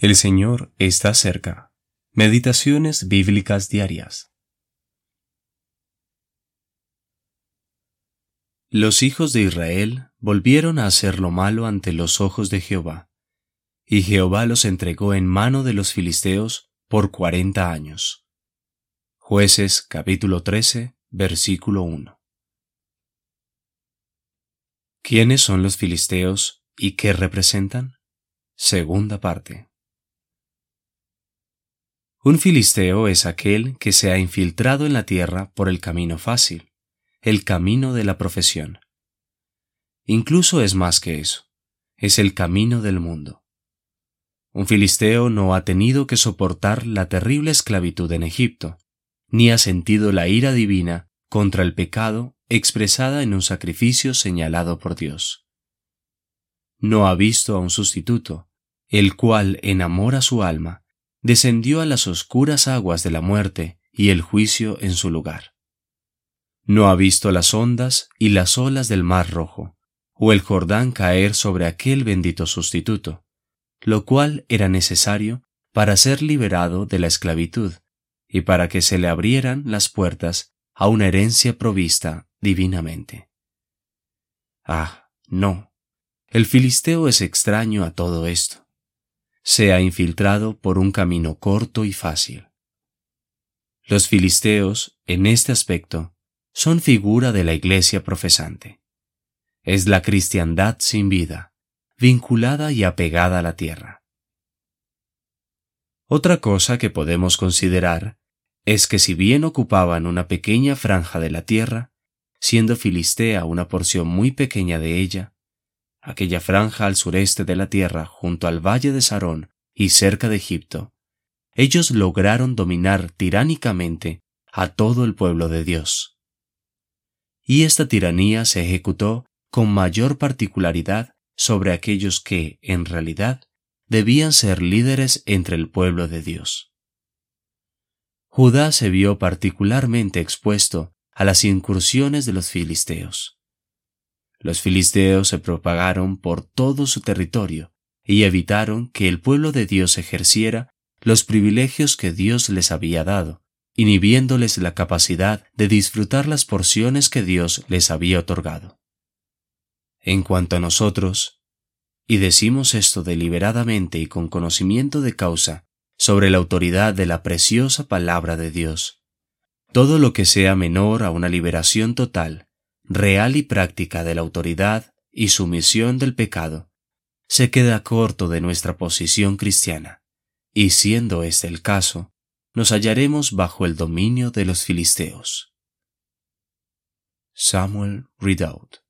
El Señor está cerca. Meditaciones bíblicas diarias. Los hijos de Israel volvieron a hacer lo malo ante los ojos de Jehová, y Jehová los entregó en mano de los filisteos por cuarenta años. Jueces capítulo 13, versículo 1. ¿Quiénes son los filisteos y qué representan? Segunda parte. Un filisteo es aquel que se ha infiltrado en la tierra por el camino fácil, el camino de la profesión. Incluso es más que eso, es el camino del mundo. Un filisteo no ha tenido que soportar la terrible esclavitud en Egipto, ni ha sentido la ira divina contra el pecado expresada en un sacrificio señalado por Dios. No ha visto a un sustituto, el cual enamora su alma descendió a las oscuras aguas de la muerte y el juicio en su lugar. No ha visto las ondas y las olas del mar rojo, o el Jordán caer sobre aquel bendito sustituto, lo cual era necesario para ser liberado de la esclavitud y para que se le abrieran las puertas a una herencia provista divinamente. Ah, no. El filisteo es extraño a todo esto se ha infiltrado por un camino corto y fácil. Los filisteos, en este aspecto, son figura de la iglesia profesante. Es la cristiandad sin vida, vinculada y apegada a la tierra. Otra cosa que podemos considerar es que si bien ocupaban una pequeña franja de la tierra, siendo Filistea una porción muy pequeña de ella, aquella franja al sureste de la tierra junto al valle de Sarón y cerca de Egipto, ellos lograron dominar tiránicamente a todo el pueblo de Dios. Y esta tiranía se ejecutó con mayor particularidad sobre aquellos que, en realidad, debían ser líderes entre el pueblo de Dios. Judá se vio particularmente expuesto a las incursiones de los filisteos. Los filisteos se propagaron por todo su territorio y evitaron que el pueblo de Dios ejerciera los privilegios que Dios les había dado, inhibiéndoles la capacidad de disfrutar las porciones que Dios les había otorgado. En cuanto a nosotros, y decimos esto deliberadamente y con conocimiento de causa sobre la autoridad de la preciosa palabra de Dios, todo lo que sea menor a una liberación total real y práctica de la autoridad y sumisión del pecado, se queda corto de nuestra posición cristiana, y siendo este el caso, nos hallaremos bajo el dominio de los filisteos. Samuel Ridout